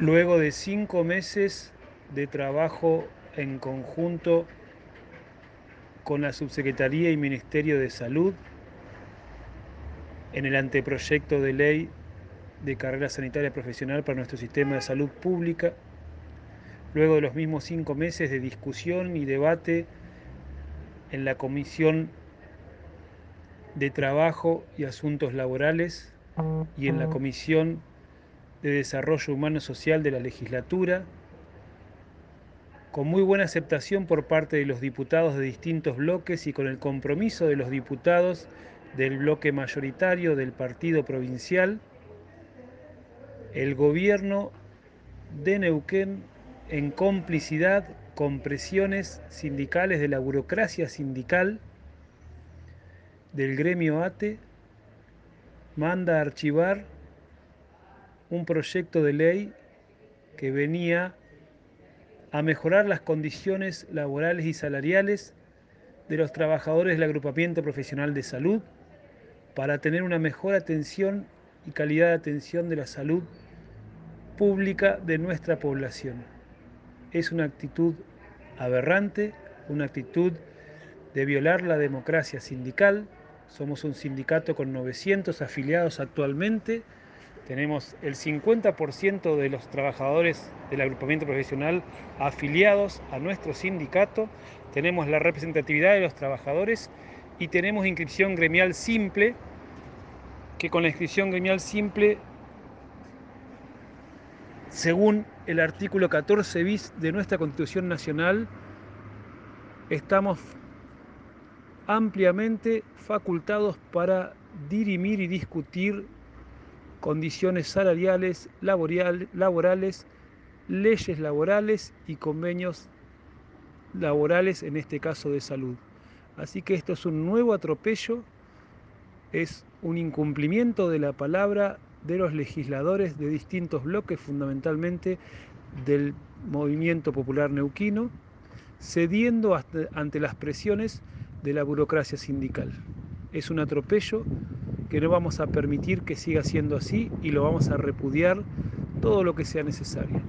Luego de cinco meses de trabajo en conjunto con la Subsecretaría y Ministerio de Salud en el anteproyecto de ley de carrera sanitaria profesional para nuestro sistema de salud pública, luego de los mismos cinco meses de discusión y debate en la Comisión de Trabajo y Asuntos Laborales y en la Comisión de Desarrollo Humano Social de la legislatura, con muy buena aceptación por parte de los diputados de distintos bloques y con el compromiso de los diputados del bloque mayoritario del partido provincial, el gobierno de Neuquén, en complicidad con presiones sindicales de la burocracia sindical del gremio ATE, manda a archivar un proyecto de ley que venía a mejorar las condiciones laborales y salariales de los trabajadores del agrupamiento profesional de salud para tener una mejor atención y calidad de atención de la salud pública de nuestra población. Es una actitud aberrante, una actitud de violar la democracia sindical. Somos un sindicato con 900 afiliados actualmente tenemos el 50% de los trabajadores del agrupamiento profesional afiliados a nuestro sindicato, tenemos la representatividad de los trabajadores y tenemos inscripción gremial simple, que con la inscripción gremial simple, según el artículo 14 bis de nuestra Constitución Nacional, estamos ampliamente facultados para dirimir y discutir condiciones salariales, laborales, leyes laborales y convenios laborales, en este caso de salud. Así que esto es un nuevo atropello, es un incumplimiento de la palabra de los legisladores de distintos bloques, fundamentalmente del movimiento popular neuquino, cediendo ante las presiones de la burocracia sindical. Es un atropello que no vamos a permitir que siga siendo así y lo vamos a repudiar todo lo que sea necesario.